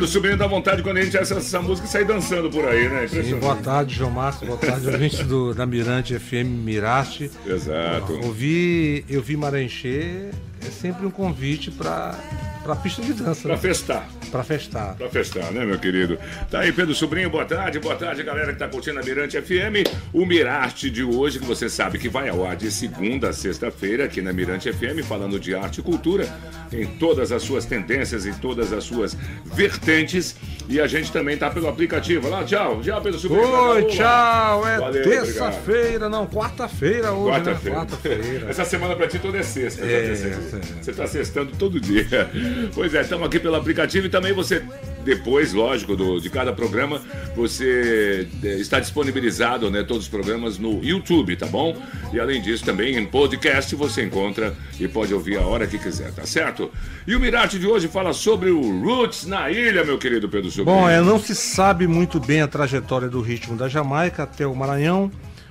Pedro? Subindo da vontade quando a gente acessa essa música e sai dançando por aí, né? Sim, boa tarde, João Márcio. Boa tarde, ouvintes do, da Mirante FM Mirarte. Exato. Ouvir, eu vi Maranchê é sempre um convite para a pista de dança. Pra né? festar. Pra festar. Pra festar, né, meu querido? Tá aí, Pedro Sobrinho, boa tarde, boa tarde, galera que tá curtindo a Mirante FM. O Mirarte de hoje, que você sabe que vai ao ar de segunda a sexta-feira aqui na Mirante FM, falando de arte e cultura, em todas as suas tendências, em todas as suas vertentes. E a gente também tá pelo aplicativo. Lá, tchau, tchau, Pedro Sobrinho. Oi, tchau. É terça-feira, não, quarta-feira hoje, Quarta-feira. né? Quarta-feira. Essa semana pra ti toda é sexta. É, tá sexta. é. Você tá sextando todo dia. Pois é, estamos aqui pelo aplicativo e também você, depois, lógico, do, de cada programa, você eh, está disponibilizado, né, todos os programas no YouTube, tá bom? E além disso, também em podcast você encontra e pode ouvir a hora que quiser, tá certo? E o Mirate de hoje fala sobre o Roots na ilha, meu querido Pedro Sobrinho. Bom, é, não se sabe muito bem a trajetória do ritmo da Jamaica até o Maranhão,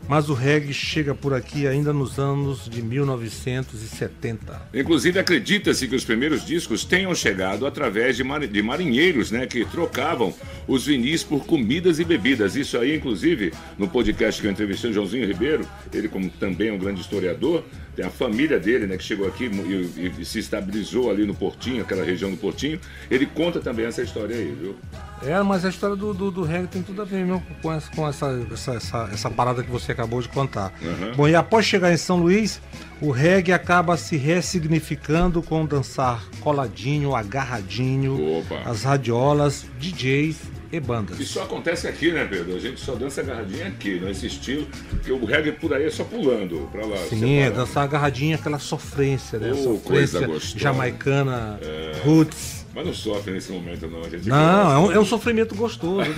mas o reggae chega por aqui ainda nos anos de 1970. Inclusive, acredita-se que os primeiros discos tenham chegado através de, mari- de marinheiros, né? Que trocavam os vinis por comidas e bebidas. Isso aí, inclusive, no podcast que eu entrevistei o Joãozinho Ribeiro, ele como também é um grande historiador, tem a família dele, né? Que chegou aqui e, e se estabilizou ali no Portinho, aquela região do Portinho. Ele conta também essa história aí, viu? É, mas a história do, do, do reggae tem tudo a ver mesmo com essa, com essa, essa, essa, essa parada que você acabou de contar. Uhum. Bom, e após chegar em São Luís, o reggae acaba se ressignificando com dançar coladinho, agarradinho, Opa. as radiolas, DJs e bandas. Isso acontece aqui, né, Pedro? A gente só dança agarradinha aqui, nesse estilo, porque o reggae por aí é só pulando pra lá. Sim, é dançar agarradinho, aquela sofrência, né? Oh, coisa sofrência gostosa. É. jamaicana, roots. Mas não sofre nesse momento, não. A gente Não, é um, é um sofrimento gostoso. né?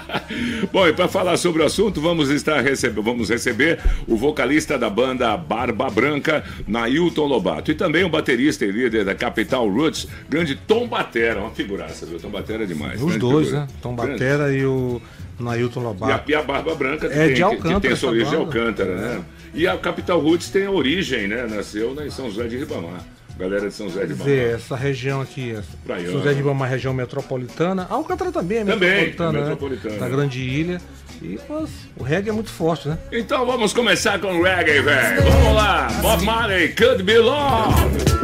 Bom, e para falar sobre o assunto, vamos estar recebe- vamos receber o vocalista da banda Barba Branca, Nailton Lobato, e também o baterista e líder da Capital Roots, grande Tom Batera, uma figuraça, viu? Tom Batera é demais. Os grande dois, figura. né? Tom Grande. Batera e o Nailton E a, Lobato. e a Barba Branca que É tem, de Alcântara que tem sua origem de banda. Alcântara, né? E a Capital Roots tem origem, né? Nasceu né, em São José de Ribamar. Galera de São José de Quer dizer, Ribamar. essa região aqui, essa Praiana. São José de Ribamar, região metropolitana. Alcântara também é Também, metropolitana, né? metropolitana. Da grande ilha. E mas, o reggae é muito forte, né? Então vamos começar com o reggae, velho. Vamos lá. Bob Marley, Could Be Love.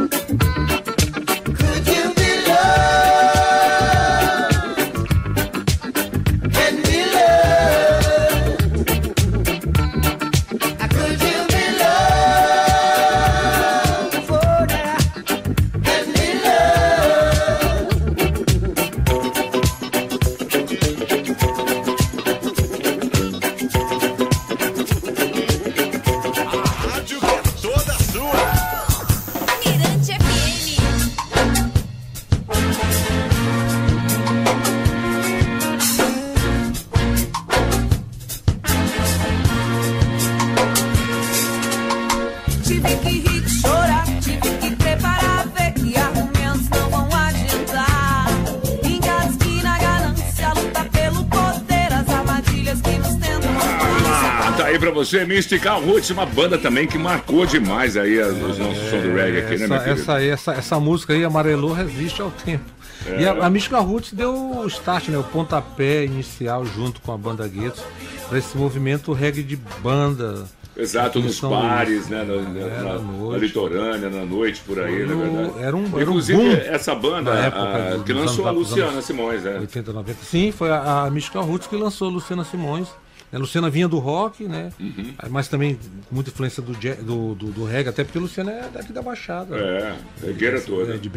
Mystical Roots, uma banda também que marcou demais aí os nossos sons do reggae aqui, né, meu essa, querido? essa, aí, essa, essa música aí, Amarelou, resiste ao tempo. É. E a, a Mística Roots deu o start, né, o pontapé inicial junto com a banda Guetos para esse movimento reggae de banda. Exato, nos São bares, né, na, na- É, na- na litorânea, na noite, por aí, na um- verdade. era um- era um Inclusive, essa banda, época a- que lançou a Luciana anos Simões, né? 80, 90. Sim, foi a, a Mística Roots que lançou a Luciana Simões. A Luciana vinha do rock, né? Uhum. Mas também com muita influência do, do, do, do reggae, até porque a Luciana é daqui da Baixada. É, regueira toda. É, de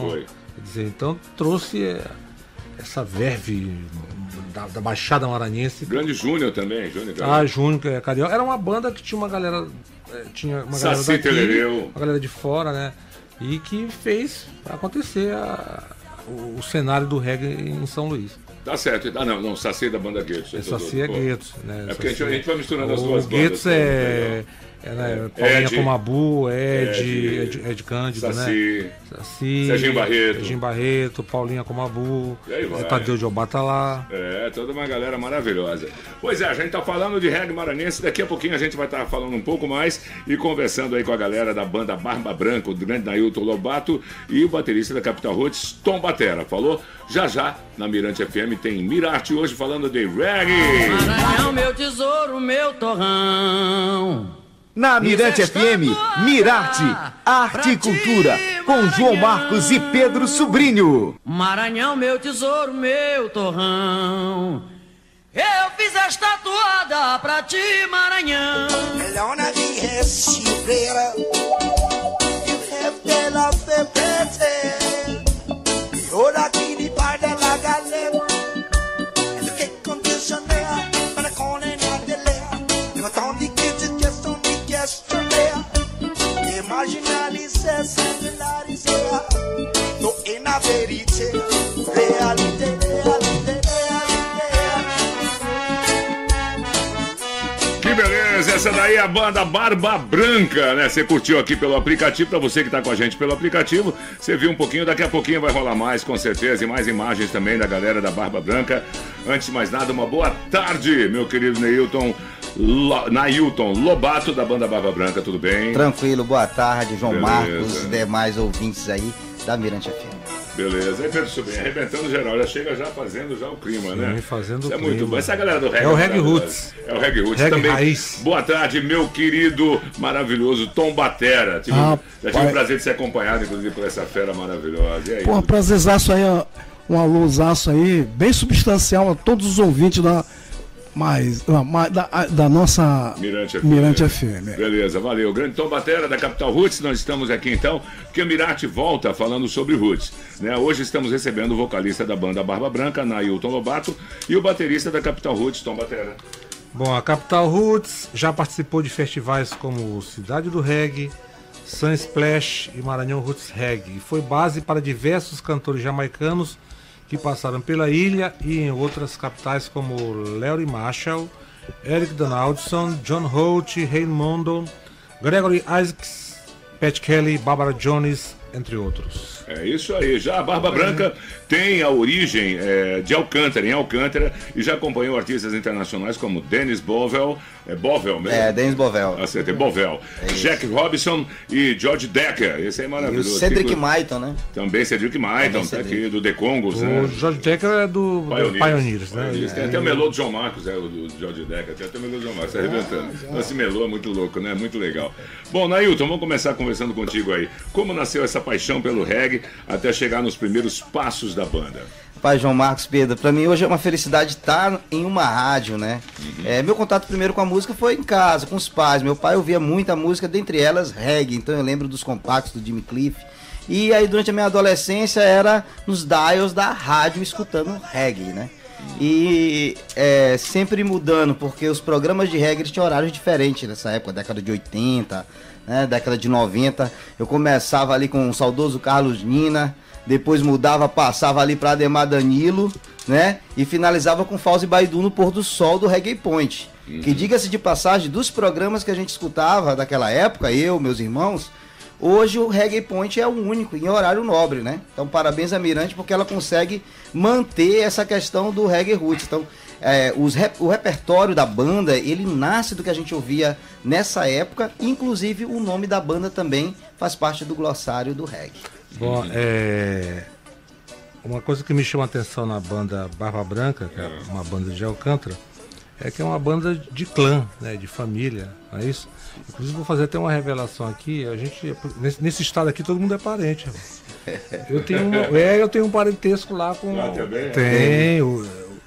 foi. Quer dizer, então trouxe é, essa verve da, da Baixada Maranhense. Grande Júnior também, Júnior. Ah, Júnior, que é carioca. Era uma banda que tinha uma galera. é, Tinha uma galera Saci daqui, uma galera de fora, né? E que fez acontecer a, o, o cenário do reggae em São Luís. Tá certo. Ah, não, não, Saci da banda Guetos. É Saci é Guetos, né? É porque a gente, a gente vai misturando as O duas bandas. Guetos é, é, né, Paulinha Ed. Comabu, Ed, Ed, Ed, Ed Cândido, né? Saci. Saci, Serginho Barreto. Serginho Barreto, Paulinha Comabu, E é, Tadeu de Obatalá. É, toda uma galera maravilhosa. Pois é, a gente tá falando de reggae maranhense, daqui a pouquinho a gente vai estar falando um pouco mais e conversando aí com a galera da banda Barba Branca, o grande Nailton Lobato e o baterista da Capital Roots, Tom Batera. Falou? Já já, na Mirante FM tem Mirarte hoje falando de reggae. Maranhão, meu tesouro, meu torrão. Na Mirante FM, Mirarte, Arte e Cultura, com João Marcos e Pedro Sobrinho. Maranhão, meu tesouro, meu torrão. Eu fiz esta toada pra ti, Maranhão. Lona di Hesibera, you have the love the better. Ora essa daí é a banda Barba Branca, né? Você curtiu aqui pelo aplicativo, pra você que tá com a gente pelo aplicativo, você viu um pouquinho, daqui a pouquinho vai rolar mais, com certeza, e mais imagens também da galera da Barba Branca. Antes de mais nada, uma boa tarde, meu querido Neilton, Lo... Nailton Lobato da banda Barba Branca, tudo bem? Tranquilo, boa tarde, João Beleza. Marcos e demais ouvintes aí da Mirante FM. Beleza, aí Pedro Sobrinho, arrebentando geral, já chega já fazendo já o clima, né? Sim, fazendo Isso é o muito clima. bom. Essa galera do reggae. É o reggae roots. É o reggae roots Reggae também. raiz. Boa tarde, meu querido, maravilhoso Tom Batera. Tive- Ah, já tive o prazer de ser acompanhado, inclusive, por essa fera maravilhosa. E aí? Porra, prazerzaço aí, ó, um alôzaço aí, bem substancial a todos os ouvintes da, mais, da, mais- da, da nossa Mirante FM. Mirante FM. é. Beleza, valeu. Grande Tom Batera da Capital Roots, nós estamos aqui então, porque o Mirarte volta falando sobre Roots. Né? Hoje estamos recebendo o vocalista da banda Barba Branca, Nailton Lobato, e o baterista da Capital Roots, Tom Batera. Bom, a Capital Roots já participou de festivais como Cidade do Reggae, Sun Splash e Maranhão Roots Reggae. E foi base para diversos cantores jamaicanos que passaram pela ilha e em outras capitais como Larry Marshall, Eric Donaldson, John Holt, Raymondo, Gregory Isaacs, Pat Kelly, Barbara Jones, entre outros. É isso aí. Já a Barba Branca tem a origem é, de Alcântara, em Alcântara, e já acompanhou artistas internacionais como Dennis Bovel, é Bovel mesmo? É, Denis Bovel. Acertei, Bovel. Jack Robinson e George Decker. Esse aí é E o maravilhoso. Cedric Que- Maiton, né? Também Cedric Maiton, tá aqui, do The Congos, né? O George Decker é do Pioneers. Pioneers, né? Pioneers. Tem até o melô do João Marcos, é, o do George Decker. Tem até o melô do João Marcos, tá arrebentando. Então, esse melô é muito louco, né? Muito legal. Bom, Nailton, vamos começar conversando contigo aí. Como nasceu essa paixão pelo reggae até chegar nos primeiros passos da banda? Pai João Marcos Pedro, pra mim hoje é uma felicidade estar em uma rádio, né? É, meu contato primeiro com a música foi em casa, com os pais. Meu pai ouvia muita música, dentre elas reggae, então eu lembro dos compactos do Jimmy Cliff. E aí durante a minha adolescência era nos dials da rádio escutando reggae, né? E é, sempre mudando, porque os programas de reggae tinham horários diferentes nessa época, década de 80, né, década de 90. Eu começava ali com o saudoso Carlos Nina, depois mudava, passava ali para Ademar Danilo, né? E finalizava com Fauzi Baidu no pôr do sol do Reggae Point. Que diga-se de passagem, dos programas que a gente escutava daquela época, eu, meus irmãos, hoje o Reggae Point é o único em horário nobre, né? Então parabéns a Mirante porque ela consegue manter essa questão do Reggae Roots. Então é, os rep- o repertório da banda, ele nasce do que a gente ouvia nessa época, inclusive o nome da banda também faz parte do glossário do reggae. Bom, é. Uma coisa que me chama a atenção na banda Barba Branca, que é uma banda de Alcântara, é que é uma banda de clã, né, de família, não é isso? Inclusive vou fazer até uma revelação aqui, a gente, nesse, nesse estado aqui todo mundo é parente. Eu tenho, uma- é, eu tenho um parentesco lá com. Lá também, é?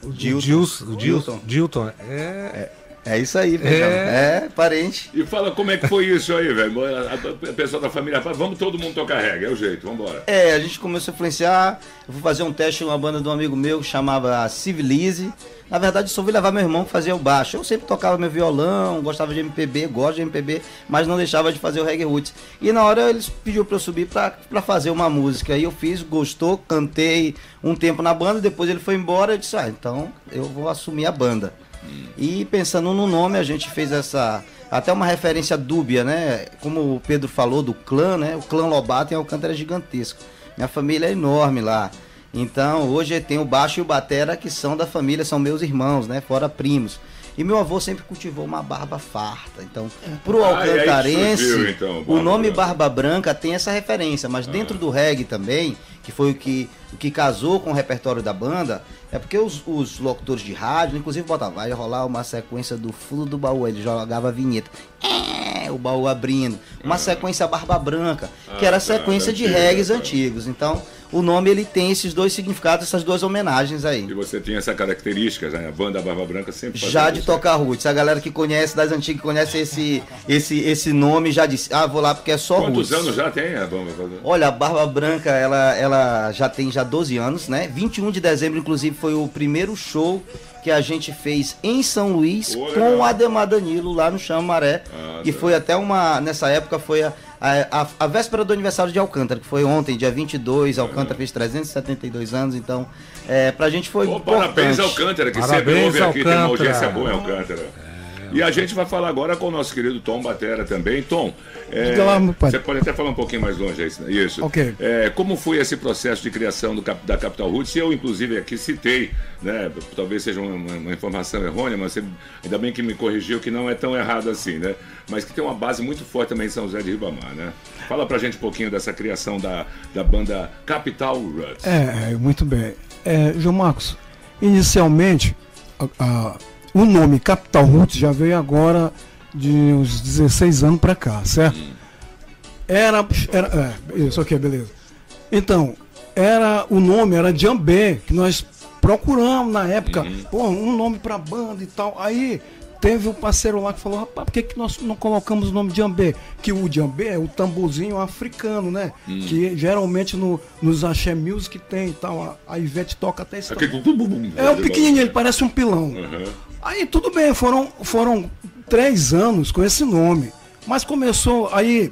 O, Dilton. Dilson, o Dilson, Dilton. Dilton, é, É isso aí, feijão. É. É, parente. E fala como é que foi isso aí, velho. A, a- a pessoa da família fala, vamos todo mundo tocar reggae, é o jeito, vamos embora. É, a gente começou a influenciar. Eu fui fazer um teste numa banda de um amigo meu que chamava Civilize. Na verdade, só fui levar meu irmão que fazia o baixo. Eu sempre tocava meu violão, gostava de MPB, gosto de MPB, mas não deixava de fazer o reggae roots. E na hora eles pediu pra eu subir pra, pra fazer uma música. E eu fiz, gostou, cantei um tempo na banda, depois ele foi embora. Eu disse, ah, então eu vou assumir a banda. E pensando no nome, a gente fez essa. Até uma referência dúbia, né? Como o Pedro falou do clã, né? O clã Lobato em Alcântara é gigantesco. Minha família é enorme lá. Então, hoje tem o baixo e o batera que são da família, são meus irmãos, né? Fora primos. E meu avô sempre cultivou uma barba farta. Então, pro Ah, e aí alcantarense, surgiu, então, o nome Branca. Barba Branca tem essa referência, mas dentro do reggae também, que foi o que, o que casou com o repertório da banda, é porque os, os locutores de rádio, inclusive botavam, vai rolar uma sequência do fundo do baú, ele jogava a vinheta. É, o baú abrindo. Uma sequência Barba Branca, que Ah, era a tá, sequência de antiga, reggaes tá. antigos. Então, o nome ele tem esses dois significados, essas duas homenagens aí. E você tinha essa característica, né? A banda Barba Branca sempre Já de tocar roots. A galera que conhece das antigas, que conhece esse, esse, esse nome, já disse, ah, vou lá porque é só Quantos roots. anos já tem a banda? Olha, a Barba Branca, ela, ela já tem já 12 anos, né? 21 de dezembro, inclusive, foi o primeiro show que a gente fez em São Luís Pô, com o Ademar Danilo lá no Chama Maré. Ah, e tá. foi até uma. Nessa época foi a, a, a- a véspera do aniversário de Alcântara, que foi ontem, dia 22. Alcântara fez 372 anos, então. É, pra gente foi. Pô, parabéns. Alcântara, que Parabéns, sempre ouve aqui, tem uma audiência boa em Alcântara. E a gente vai falar agora com o nosso querido Tom Batera também. Tom, é, lá, você pode até falar um pouquinho mais longe aí, isso. Ok. É, como foi esse processo de criação do da Capital Roots? Eu, inclusive, aqui citei, né? Talvez seja uma, uma- uma informação errônea, mas você, ainda bem que me corrigiu que não é tão errado assim, né? Mas que tem uma base muito forte também em São José de Ribamar, né? Fala pra gente um pouquinho dessa criação da, da banda Capital Roots. É, é, muito bem. É, João Marcos, inicialmente, a- a- o nome Capital Roots já veio agora de uns 16 anos pra cá, certo? Era, era é, isso aqui, beleza. Então, era o nome era Jambê, que nós procuramos na época, pô, um nome pra banda e tal. Aí teve um parceiro lá que falou, rapaz, por que, que nós não colocamos o nome Jambê? Que o Jambê é o tamborzinho africano, né? Que geralmente no, nos axé music tem e tal. A, a Ivete toca até esse Aquele bum, bum, bum, É o pequenininho, ele parece um pilão. Uhum. Aí tudo bem, foram, foram três anos com esse nome. Mas começou aí,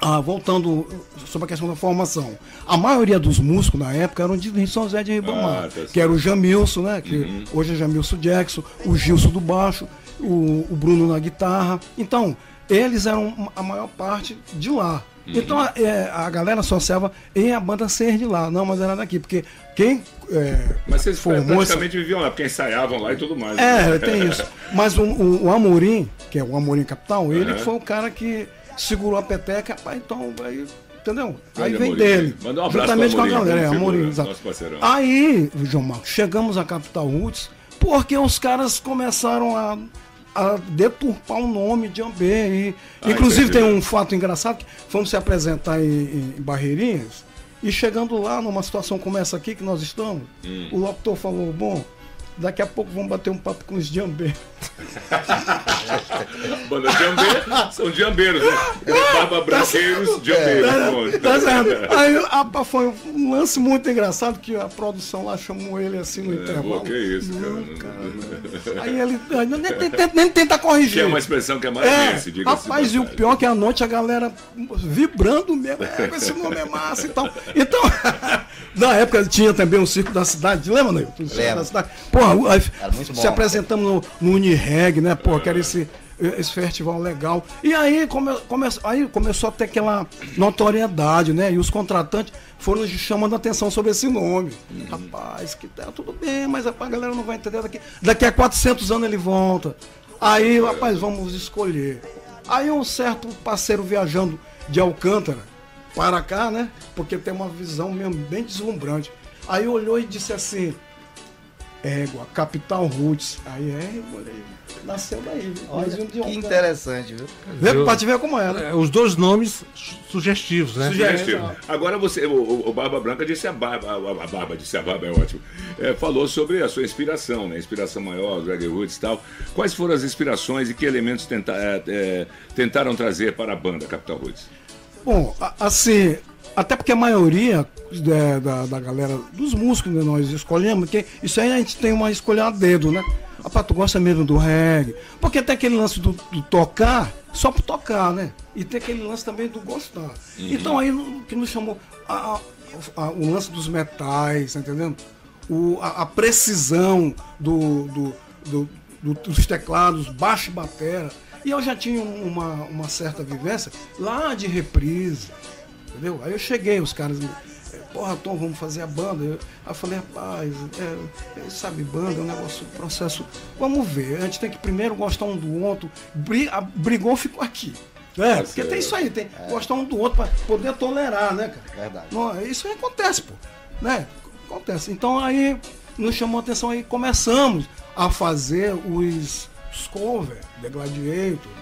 ah, voltando sobre a questão da formação. A maioria dos músicos na época eram de São José de Ribamar, Ah, tá que era o Jamilson, né? Que hoje é Jamilson Jackson, o Gilson do baixo, o, o Bruno na guitarra. Então, eles eram a maior parte de lá. Então a, é, a galera associava em a banda ser de lá, não, mas era daqui, porque quem é, Mas vocês formou essa- praticamente viviam lá, porque ensaiavam lá e tudo mais. é, né? tem isso. Mas o, o, o Amorim, que é o Amorim Capital, ele Aham. foi o cara que segurou a peteca, rapaz, então aí, entendeu? Aí Grande vem Amorim. dele. Manda um abraço juntamente pro com a Amorim, galera, é, Amorim, exato. Aí, João Marcos, chegamos à Capital Roots, porque os caras começaram a, a deturpar o nome de Ambê. E, Ah, inclusive entendi. tem um fato engraçado que fomos se apresentar em, em Barreirinhas. E chegando lá, numa situação como essa aqui que nós estamos, Hum. o locutor falou, bom, daqui a pouco vamos bater um papo com os Jambê. Banda Jambê, são jambeiros, né? Barba Branqueiros, jambeiros. pronto. Tá certo. Aí rapaz, foi um lance muito engraçado que a produção lá chamou ele assim no É, pô, intervalo. que isso, Não, cara. Aí ele aí nem, nem, nem, nem tenta corrigir. Que é uma expressão que é É, maravilhosa, diga rapaz, e o pior é que à noite a galera vibrando mesmo, é, esse nome é massa e tal. Então, na época tinha também o Circo da Cidade, lembra, Neilton? O Circo da Cidade. Aí Era muito se bom. apresentamos no, no Unireg, né, pô, que era esse, esse festival legal. E aí, come, come, aí começou a ter aquela notoriedade, né, e os contratantes foram chamando a atenção sobre esse nome. Rapaz, que tá tudo bem, mas rapaz, a galera não vai entender daqui. Daqui a 400 anos ele volta. Aí, rapaz, vamos escolher. Aí um certo parceiro viajando de Alcântara para cá, né? Porque tem uma visão mesmo bem deslumbrante. Aí olhou e disse assim: Égua, Capital Roots. Aí é, aí, nasceu daí. Olha, Mais um de que um, interessante, viu? Vê, Eu- pra te ver como é, né? É, Os dois nomes su- sugestivos, né? Suge- Sugestivo. Agora você, o, o- Barba Branca disse a barba, a, barba disse a barba é ótimo. É, falou sobre a sua inspiração, né? Inspiração maior, Greg Woods e tal. Quais foram as inspirações e que elementos tenta- é, é, tentaram trazer para a banda Capital Roots? Bom, a- assim, até porque a maioria da, da, da galera, dos músicos que nós escolhemos, que isso aí a gente tem uma escolha a dedo, né? Rapaz, tu gosta mesmo do reggae? Porque tem aquele lance do, do tocar, só por tocar, né? E tem aquele lance também do gostar. Então aí o que nos chamou a- a- a- o lance dos metais, tá entendendo? O, a, a precisão do, do, do- do- dos teclados, baixo e batera. E eu já tinha uma, uma certa vivência lá de reprise, entendeu? Aí eu cheguei, os caras Porra, Tom, vamos fazer a banda. Eu, aí eu falei, rapaz, é, é, sabe, banda é um negócio, processo. Vamos ver, a gente tem que primeiro gostar um do outro. Bri- a- brigou, ficou aqui. É, porque tem isso aí, tem que gostar um do outro para poder tolerar, né, cara? Verdade. Não, isso aí acontece, pô. Né? Acontece. Então aí nos chamou a atenção aí, começamos a fazer os, os covers, The Gladiator.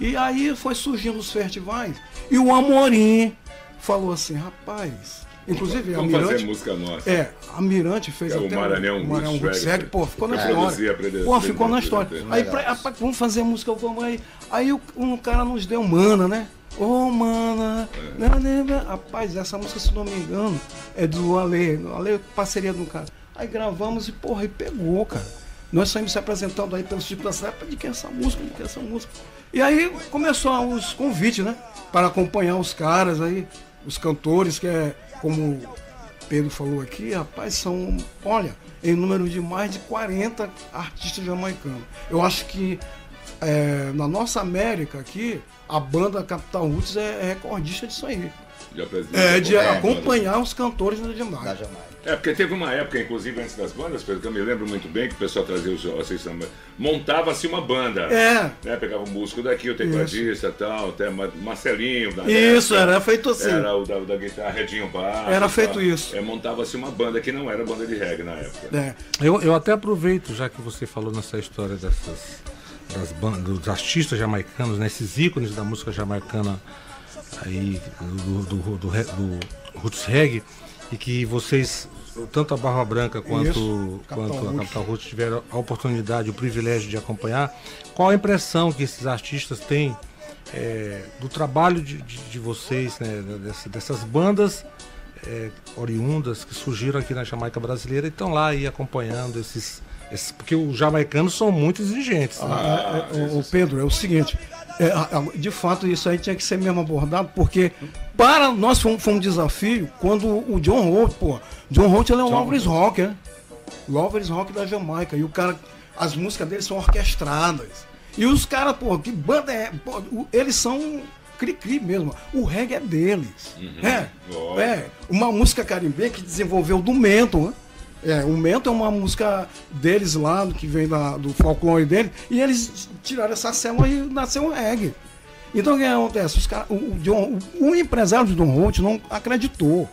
E aí foi surgindo os festivais. E o Amorim falou assim, rapaz. Inclusive, a Vamos fazer Mirante. música nossa. É, a Mirante fez É o até Maranhão o Maranhão. Reggae, pô, ficou na história. Pô, ficou na história. Aí, pra- rapaz, vamos fazer música, vamos aí. Aí o- um cara nos deu mana, né? Ô, mana. né, né, né. Rapaz, essa música, se não me engano, é do Ale. Ale, parceria do cara. Aí gravamos e, porra, e pegou, cara. Nós saímos se apresentando aí pelos tipos da cidade, de quem é essa música, de quem é essa música. E aí começou os convites, né? Para acompanhar os caras aí, os cantores, que é como Pedro falou aqui, rapaz, são, olha, em número de mais de 40 artistas jamaicanos. Eu acho que é, na nossa América aqui, a banda Capital Roots é, é recordista disso aí. De É de acompanhar os cantores da Da Jamaica. É, porque teve uma época, inclusive, antes das bandas, Pedro, que eu me lembro muito bem, que o pessoal trazia os vocês samba, montava-se uma banda. É. Né, pegava um músico daqui, o tecladista e tal, até Ma- Marcelinho. na Isso, época. era feito assim. Era o da, da guitarra, Redinho Bar. Era feito isso. É, montava-se uma banda que não era banda de reggae na época. É. Eu, eu até aproveito, já que você falou nessa história dessas das bandas, dos artistas jamaicanos, né, esses ícones da música jamaicana aí do, do, do, re- do Roots Reggae, e que vocês, tanto a Barra Branca quanto, Isso, quanto a. Capital Roots tiveram a oportunidade, o privilégio de acompanhar, qual a impressão que esses artistas têm é, do trabalho de, de, de vocês, né, dessa- dessas bandas é, oriundas que surgiram aqui na Jamaica brasileira e estão lá aí acompanhando esses, esses- Porque os jamaicanos são muito exigentes. né? É, é, o, o Pedro, é o seguinte, é, de fato isso aí tinha que ser mesmo abordado, porque para nós foi um, foi um desafio quando o John Holt, pô, John Holt ele é um Lovers Rock, né? Lovers Rock da Jamaica, e o cara, as músicas dele são orquestradas. E os caras, pô, que banda é? Pô, eles são cri-cri mesmo. O reggae é deles. É, Lógico. é. Uma música caribenha que desenvolveu do Menton, né? É, o Menton é uma música deles lá, que vem da, do folclore dele, e eles tiraram essa célula e nasceu o reggae. Então o que acontece? Os cara, o, o, o- empresário de Don Holt não acreditou.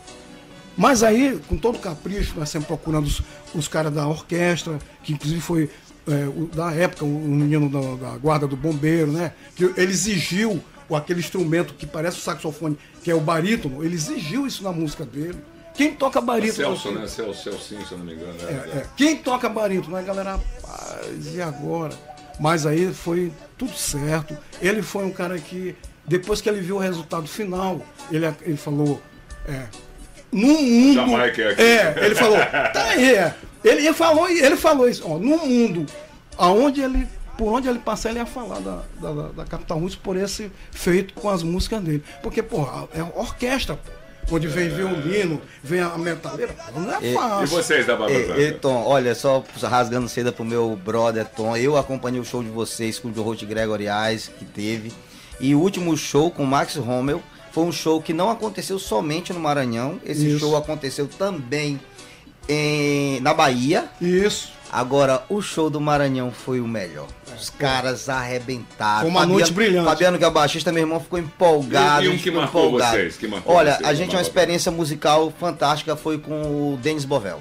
Mas aí, com todo capricho, nós sempre procurando os, os caras da orquestra, que inclusive foi é, o- da época, o, menino da, da guarda do bombeiro, né? Que ele exigiu aquele instrumento que parece o saxofone, que é o barítono, ele exigiu isso na música dele. Quem toca barítono? Celso, né? Celso, Celcinho, se eu não me engano. É, né? é. Quem toca barítono? A galera, rapaz, e agora? Mas aí foi tudo certo. Ele foi um cara que, depois que ele viu o resultado final, ele, ele falou, é, no mundo. Jamaica é aqui. É, ele falou, tá aí, é. Ele, ele falou, ele falou isso, ó, no mundo, aonde ele. Por onde ele passar, ele ia falar da, da, da- da Capital Russo por esse feito com as músicas dele. Porque, porra, é orquestra, pô. Onde vem violino, vem a metaleira, não é E- E fácil. vocês da Barba E, Branca? e, Tom, olha, só rasgando seda pro meu brother Tom, eu acompanhei o show de vocês com o John Eyes, que teve. E o último show com o Max Rommel foi um show que não aconteceu somente no Maranhão, esse Isso. show aconteceu também em, na Bahia. Isso. Agora, o show do Maranhão foi o melhor. Os caras arrebentaram. Foi uma noite brilhante. Fabiano, que é o baixista, meu irmão, ficou empolgado. E- e um que marcou empolgado. vocês, que marcou Olha, vocês, a gente, uma experiência musical fantástica foi com o Denis Bovel.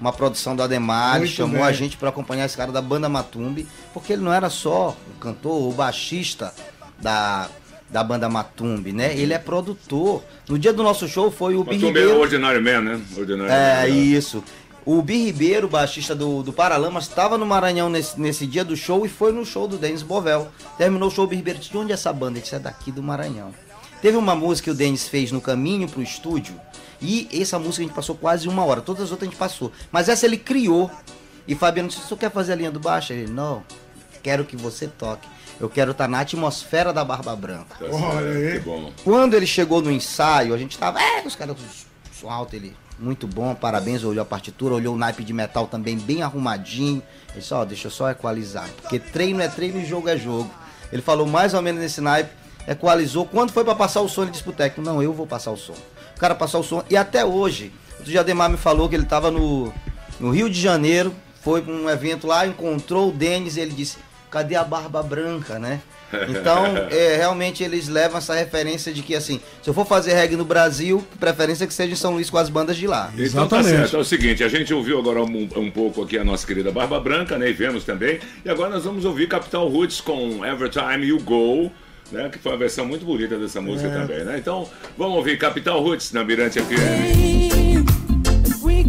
Uma produção do Ademar, Muito chamou bem. a gente para acompanhar esse cara da banda Matumbi, porque ele não era só o cantor, o baixista da, da banda Matumbi, né? Ele é produtor. No dia do nosso show foi o Bi Mas também é Ribeiro. Ordinary Man, né? Ordinary É, Man. isso. O Bi Ribeiro, baixista do, do Paralamas, estava no Maranhão nesse, nesse dia do show e foi no show do Denis Bovel. Terminou o show, o Bi Ribeiro disse, de onde é essa banda? Ele disse, é daqui do Maranhão. Teve uma música que o Denis fez no caminho pro estúdio e essa música a gente passou quase uma hora. Todas as outras a gente passou. Mas essa ele criou. E Fabiano disse, você quer fazer a linha do baixo? Ele, não, quero que você toque. Eu quero estar na atmosfera da Barba Branca. Tá Olha aí. Quando ele chegou no ensaio, a gente tava, é, os caras, som alto, ele, muito bom, parabéns, olhou a partitura, olhou o naipe de metal também bem arrumadinho. Ele disse, ó, deixa eu só equalizar, porque treino é treino e jogo é jogo. Ele falou mais ou menos nesse naipe, equalizou. Quando foi pra passar o som, ele disse pro técnico, não, eu vou passar o som. O cara passou o som, e até hoje, o Jademar me falou que ele tava no, no Rio de Janeiro, foi pra um evento lá, encontrou o Denis e ele disse, cadê a barba branca, né? Então, é, realmente eles levam essa referência de que, assim, se eu for fazer reggae no Brasil, preferência que seja em São Luís com as bandas de lá. Então tá Exatamente. certo. É o seguinte, a gente ouviu agora um, um pouco aqui a nossa querida Barba Branca, né? E vemos também. E agora nós vamos ouvir Capital Roots com Every Time You Go, né? Que foi uma versão muito bonita dessa música também, né? Então, vamos ouvir Capital Roots na Mirante FM. We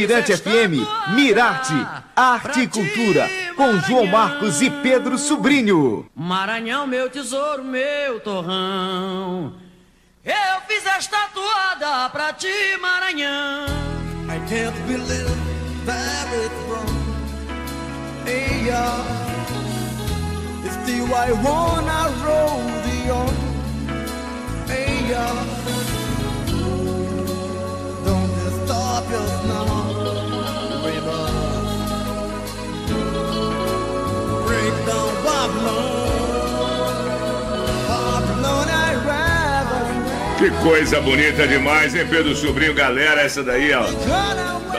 Mirante FM, Mirarte, Arte e Cultura, com João. Marcos e Pedro Sobrinho. Maranhão, meu tesouro, meu torrão. Eu fiz esta toada pra ti, Maranhão. I can't believe that it's wrong. Hey, yeah. It's still I wanna roll the on. Que coisa bonita demais, hein, Pedro Sobrinho? Galera, essa daí, ó.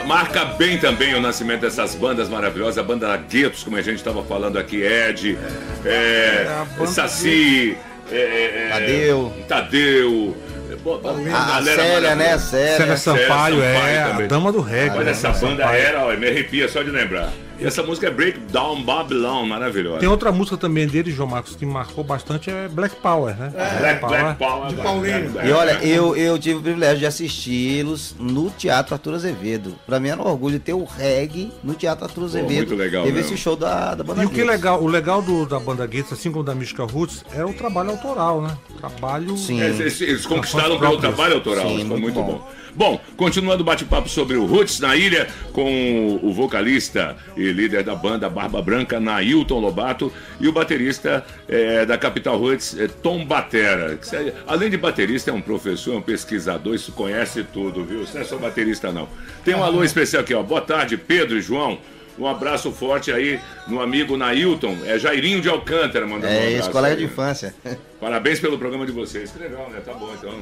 Marca bem também o nascimento dessas bandas maravilhosas, a banda Guetos, como a gente estava falando aqui, Ed, é, banda Saci, é, é, Tadeu. Tadeu, é, bom, A, a galera Célia, né? Célia. Célia Sampaio, Sampaio é também. a dama do reggae. Olha, né? essa Célia banda Sampaio. era, ó, me arrepia só de lembrar. E essa música é Breakdown Babylon, maravilhosa. Tem outra música também dele, João Marcos, que marcou bastante, é Black Power, né? Black, Black Power. De Paulinho. É, E olha, é. eu, eu tive o privilégio de assisti-los no Teatro Arthur Azevedo. Pra mim era um orgulho ter o reggae no Teatro Arthur Azevedo. muito legal Teve mesmo. esse show da, da banda E o que legal, o legal do- da banda Gates, assim como da Mística Roots, é o trabalho autoral, né? Trabalho. Sim. É, Eles, eles conquistaram pelo trabalho autoral, Sim, isso foi muito muito bom. bom. Bom, continuando o bate-papo sobre o Roots na ilha, com o vocalista e líder da banda Barba Branca, Nailton Lobato, e o baterista eh, da Capital Roots, eh, Tom Batera. que Além de baterista, é um professor, é um pesquisador, isso conhece tudo, viu? Você não é só baterista, não. Tem um alô especial aqui, ó. Boa tarde, Pedro e João. Um abraço forte aí no amigo Nailton, é Jairinho de Alcântara, mandando um É, abraço esse colega aí. de infância. Parabéns pelo programa de vocês. Que legal, né? Tá bom, então.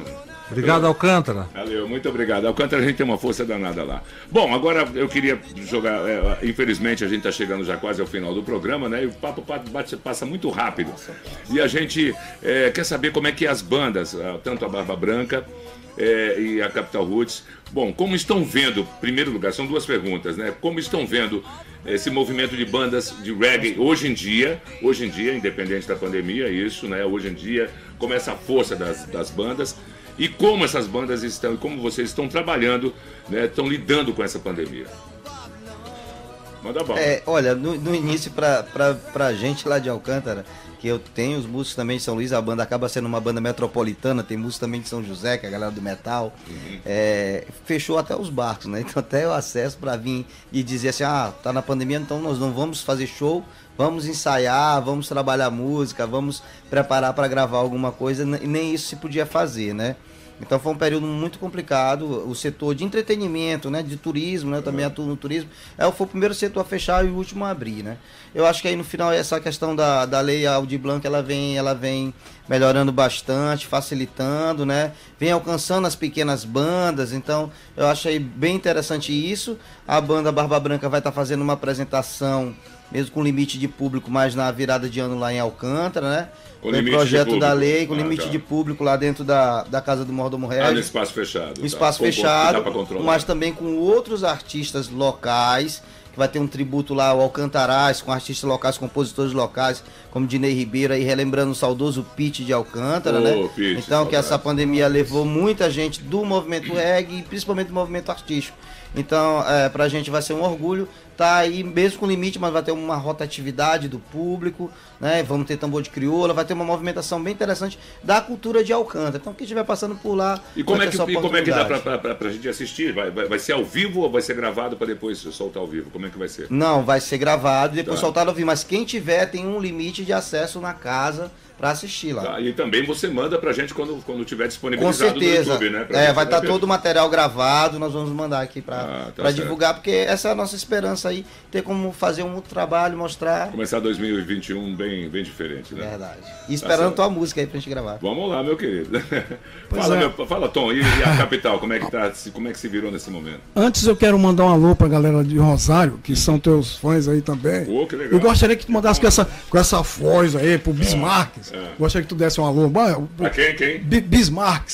Obrigado, Alcântara. Valeu, muito obrigado. Alcântara, a gente tem uma força danada lá. Bom, agora eu queria jogar. é, infelizmente, a gente está chegando já quase ao final do programa, né? E o papo pa- bate- passa muito rápido. E a gente é, quer saber como é que as bandas, ah, tanto a Barba Branca é, e a Capital Roots, bom, como estão vendo, em primeiro lugar, são duas perguntas, né? Como estão vendo esse movimento de bandas de reggae hoje em dia, hoje em dia, independente da pandemia, isso, né? Hoje em dia, como é essa força das, das bandas e como essas bandas estão, e como vocês estão trabalhando, né? Estão lidando com essa pandemia. Manda bala. É, olha, no, no início, pra, pra gente lá de Alcântara, que eu tenho os músicos também de São Luís, a banda acaba sendo uma banda metropolitana, tem músicos também de São José, que é a galera do metal. É, fechou até os barcos, né? Então até o acesso pra vir e dizer assim, ah, tá na pandemia, então nós não vamos fazer show, vamos ensaiar, vamos trabalhar música, vamos preparar pra gravar alguma coisa, n- nem isso se podia fazer, né? Então foi um período muito complicado. O setor de entretenimento, né, de turismo, né, eu também atuo no turismo, é, foi o primeiro setor a fechar e o último a abrir, né. Eu acho que aí no final essa questão da, da lei Aldir Blanc, ela vem, ela vem melhorando bastante, facilitando, né, vem alcançando as pequenas bandas. Então eu achei bem interessante isso. A banda Barba Branca vai estar fazendo uma apresentação mesmo com limite de público, mas na virada de ano lá em Alcântara, né? O de projeto da lei, com Ah, limite tá. de público lá dentro da, da casa do Mordomo Ah, Regis. no espaço fechado. Um espaço tá. Com- com- fechado, mas também com outros artistas locais, que vai ter um tributo lá ao Alcantaraz, com artistas locais, compositores locais, como Dinei Ribeiro, aí relembrando o saudoso Pete de Alcântara, Ô, né? Pete, então, que essa pandemia levou muita gente do movimento reggae, e principalmente do movimento artístico. Então, é, pra gente vai ser um orgulho tá aí, mesmo com limite, mas vai ter uma rotatividade do público, né? Vamos ter tambor de crioula, vai ter uma movimentação bem interessante da cultura de Alcântara. Então, quem estiver passando por lá, E como, vai é que, e como é que dá pra, pra, pra, gente assistir? Vai, vai, vai ser ao vivo ou vai ser gravado pra depois soltar ao vivo? Como é que vai ser? Não, vai ser gravado e depois Tá. soltado ao vivo. Mas quem tiver tem um limite de acesso na casa pra assistir lá. Tá, e também você manda pra gente quando, quando tiver Com disponibilizado certeza. no YouTube, né? É, vai estar Pedro? todo o material gravado, nós vamos mandar aqui pra, Ah, tá divulgar, porque essa é a nossa esperança aí, ter como fazer um trabalho, mostrar. Começar 2021 bem, bem diferente, né? Verdade. E esperando certo. tua música aí pra gente gravar. Vamos lá, meu querido. Fala, é. meu- fala, Tom, e, e a capital, como é, que tá, se- como é que se virou nesse momento? Antes eu quero mandar um alô pra galera de Rosário, que são teus fãs aí também. Pô, que legal. Eu gostaria que tu mandasse com essa, com essa voz aí pro Bismarck. é. Gostaria que tu desse um alô. Pra quem, quem? Bi- Bismarck.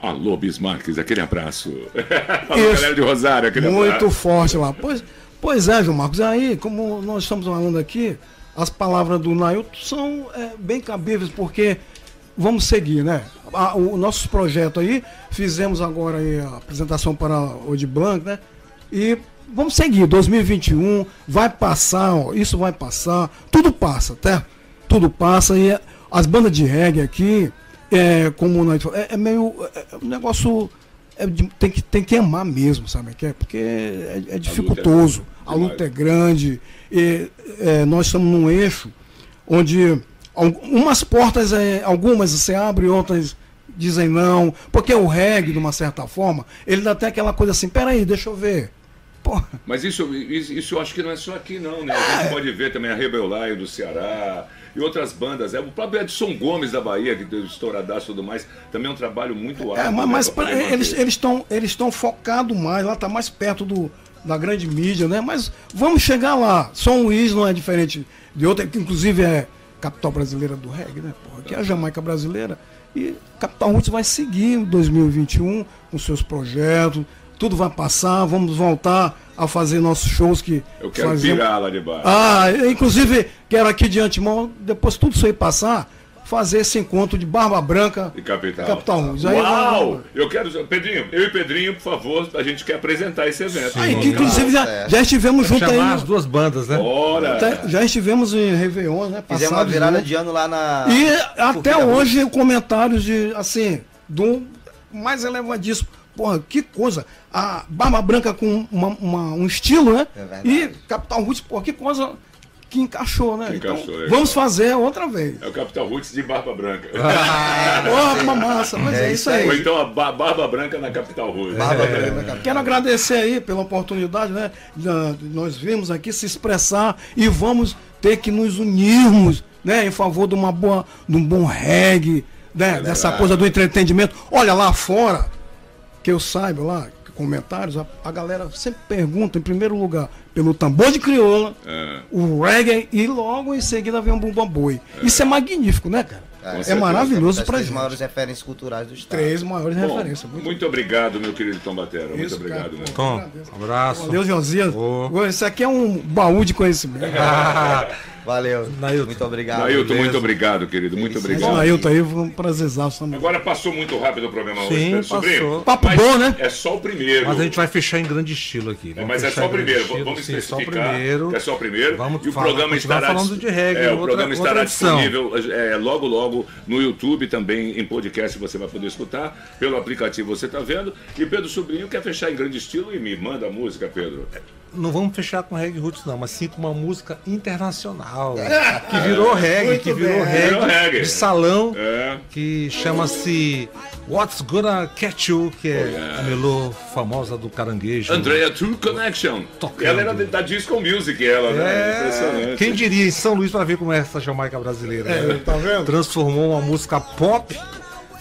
Alô, Bismarques, aquele abraço. Fala, Isso. galera de Rosário, aquele Muito abraço. forte lá. Pois, pois é, João Marcos. Aí, como nós estamos falando aqui, as palavras do Nailton são é, bem cabíveis, porque vamos seguir, né? A- o nosso projeto aí, fizemos agora aí a apresentação para o de Blanc, né? E vamos seguir, 2021 vai passar, ó, isso vai passar, tudo passa, tá? Tudo passa e as bandas de reggae aqui, é, como o Nailton falou, é, é meio é, é um negócio é tem, que, tem que amar mesmo, sabe? que é? Porque é, é dificultoso, a luta é grande, e, é, nós estamos num eixo onde umas portas, é, algumas você abre, outras dizem não, porque o reggae, de uma certa forma, ele dá até aquela coisa assim, peraí, deixa eu ver. Porra, Mas isso, isso, isso eu acho que não é só aqui, não, né? A gente pode ver também a Rebelai do Ceará e outras bandas. É, o próprio Edson Gomes da Bahia, que deu estouradaço e tudo mais, também é um trabalho muito árduo. É, mas, né, mas pra eles estão eles estão focados mais, lá está mais perto do, da grande mídia, né? Mas vamos chegar lá. São Luís não é diferente de outra, que inclusive é capital brasileira do reggae, né? Porra, que é a Jamaica brasileira. E Capital Roots vai seguir em 2021 com seus projetos. Tudo vai passar, vamos voltar a fazer nossos shows que Eu quero fazemos. pirar lá de baixo. Ah, eu, inclusive, quero aqui de antemão, depois tudo isso aí passar, fazer esse encontro de Barba Branca E capital. Capital. Aí Uau! vamos- Eu quero. Pedrinho, eu e Pedrinho, por favor, a gente quer apresentar esse evento. Aí, Vamos que lá. inclusive já, já estivemos juntos aí. Chamar as duas bandas, né? Bora! até- já estivemos em Réveillon, né? Fizemos uma virada juntos. de ano lá na. E até hoje comentários de, assim, do mais elevadíssimo. Porra, que coisa. A Barba Branca com uma- uma- um estilo, né? É e Capital Roots, porra, que coisa que encaixou, né? Que encaixou, então, legal. vamos fazer outra vez. É o Capital Roots de Barba Branca. Porra, uma massa, mas é, É isso aí. Ou então a Ba- Barba Branca na Capital Roots. Barba É. Branca na capital. Quero agradecer aí pela oportunidade, né? nós vimos aqui se expressar e vamos ter que nos unirmos, né? Em favor de uma boa, de um bom reggae, né? Dessa coisa do entretenimento. Olha lá fora, que eu saiba lá, comentários, a, a galera sempre pergunta, em primeiro lugar, pelo tambor de crioula, É. o reggae e logo em seguida vem um bumba boi. Isso é magnífico, né, cara? É, maravilhoso das pra três gente. maiores referências culturais do estado. Três maiores Bom, referências. Muito muito obrigado, meu querido Tom Batera. Muito Isso, obrigado, cara. Tom, um abraço. Valeu, Josias. Isso aqui é um baú de conhecimento. Valeu. Nailton. Muito obrigado. Nailton, muito obrigado, querido. Muito Felicidade. obrigado. Nailton aí, foi um prazerzaço também. Agora passou muito rápido o programa hoje, Sim, passou. Sobrinho. Papo bom, né? É só o primeiro. Mas a gente vai fechar em grande estilo aqui. É, mas é só o primeiro, estilo, vamos sim, só o primeiro. é só o primeiro. Vamos e o falar- programa estará, falando de reggae, é, o programa outra estará disponível é, logo, logo no YouTube também, em podcast, você vai poder escutar. Pelo aplicativo você está vendo. E Pedro Sobrinho quer fechar em grande estilo e me manda a música, Pedro não vamos fechar com reggae roots, não, mas sim com uma música internacional. É. que virou é, reggae, Muito que virou, reggae, virou reggae, de salão, é. que chama-se What's Gonna Catch You, que é oh, a melô famosa do caranguejo. Andrea True Connection. Tocando. Ela era da Disco Music, ela, né? é. né? Impressionante. Quem diria em São Luís para ver como é essa Jamaica brasileira? É, né? tá vendo? Transformou uma música pop